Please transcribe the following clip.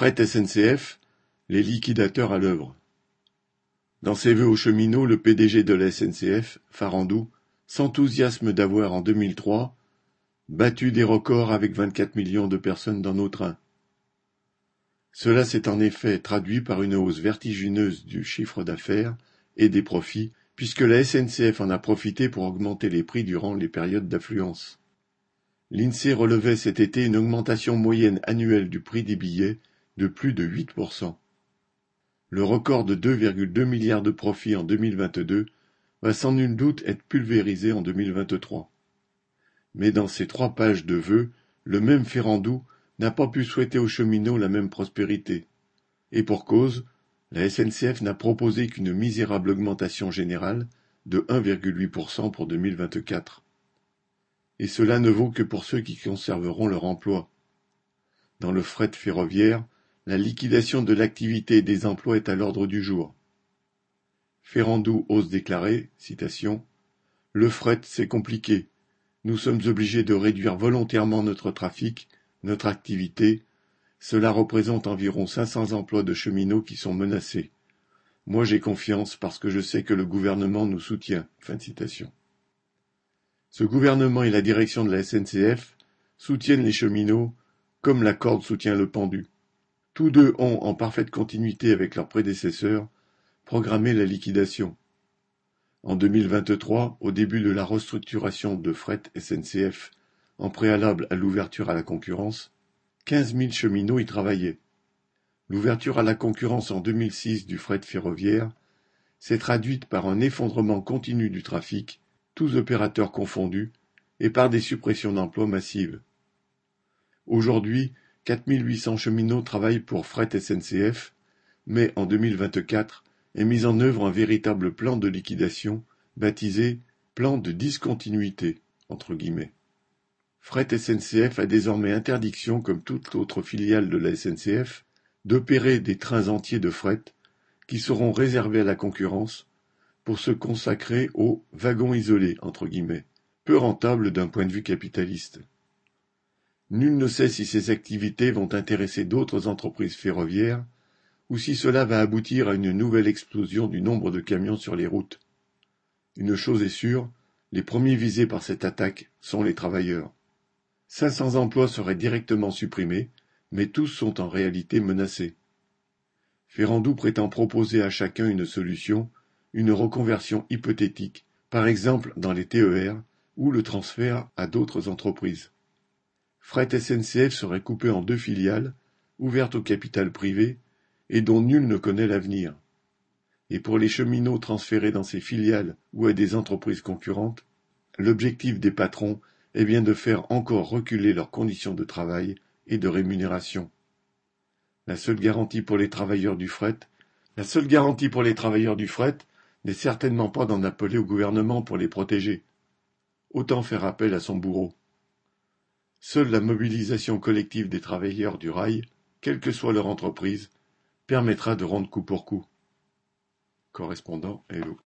Fret SNCF, les liquidateurs à l'œuvre. Dans ses vœux aux cheminots, le PDG de la SNCF, Farandou, s'enthousiasme d'avoir en 2003 battu des records avec 24 millions de personnes dans nos trains. Cela s'est en effet traduit par une hausse vertigineuse du chiffre d'affaires et des profits, puisque la SNCF en a profité pour augmenter les prix durant les périodes d'affluence. L'INSEE relevait cet été une augmentation moyenne annuelle du prix des billets de plus de 8%. Le record de 2,2 milliards de profits en 2022 va sans nul doute être pulvérisé en 2023. Mais dans ces trois pages de vœux, le même Ferrandou n'a pas pu souhaiter aux cheminots la même prospérité. Et pour cause, la SNCF n'a proposé qu'une misérable augmentation générale de 1,8% pour 2024. Et cela ne vaut que pour ceux qui conserveront leur emploi. Dans le fret ferroviaire, la liquidation de l'activité et des emplois est à l'ordre du jour. Ferrandou ose déclarer, citation, Le fret, c'est compliqué. Nous sommes obligés de réduire volontairement notre trafic, notre activité. Cela représente environ 500 emplois de cheminots qui sont menacés. Moi j'ai confiance parce que je sais que le gouvernement nous soutient. Ce gouvernement et la direction de la SNCF soutiennent les cheminots comme la corde soutient le pendu. Tous deux ont, en parfaite continuité avec leurs prédécesseurs, programmé la liquidation. En 2023, au début de la restructuration de Fret SNCF, en préalable à l'ouverture à la concurrence, quinze mille cheminots y travaillaient. L'ouverture à la concurrence en 2006 du fret ferroviaire s'est traduite par un effondrement continu du trafic, tous opérateurs confondus, et par des suppressions d'emplois massives. Aujourd'hui, 4800 cheminots travaillent pour Fret SNCF, mais en 2024 est mis en œuvre un véritable plan de liquidation baptisé plan de discontinuité entre guillemets. Fret SNCF a désormais interdiction, comme toute autre filiale de la SNCF, d'opérer des trains entiers de fret qui seront réservés à la concurrence pour se consacrer aux wagons isolés entre guillemets, peu rentables d'un point de vue capitaliste. Nul ne sait si ces activités vont intéresser d'autres entreprises ferroviaires ou si cela va aboutir à une nouvelle explosion du nombre de camions sur les routes. Une chose est sûre, les premiers visés par cette attaque sont les travailleurs. 500 emplois seraient directement supprimés, mais tous sont en réalité menacés. Ferrandou prétend proposer à chacun une solution, une reconversion hypothétique, par exemple dans les TER ou le transfert à d'autres entreprises. Fret SNCF serait coupé en deux filiales, ouvertes au capital privé, et dont nul ne connaît l'avenir. Et pour les cheminots transférés dans ces filiales ou à des entreprises concurrentes, l'objectif des patrons est bien de faire encore reculer leurs conditions de travail et de rémunération. La seule garantie pour les travailleurs du fret, la seule garantie pour les travailleurs du fret n'est certainement pas d'en appeler au gouvernement pour les protéger. Autant faire appel à son bourreau. Seule la mobilisation collective des travailleurs du rail, quelle que soit leur entreprise, permettra de rendre coup pour coup. Correspondant Hello.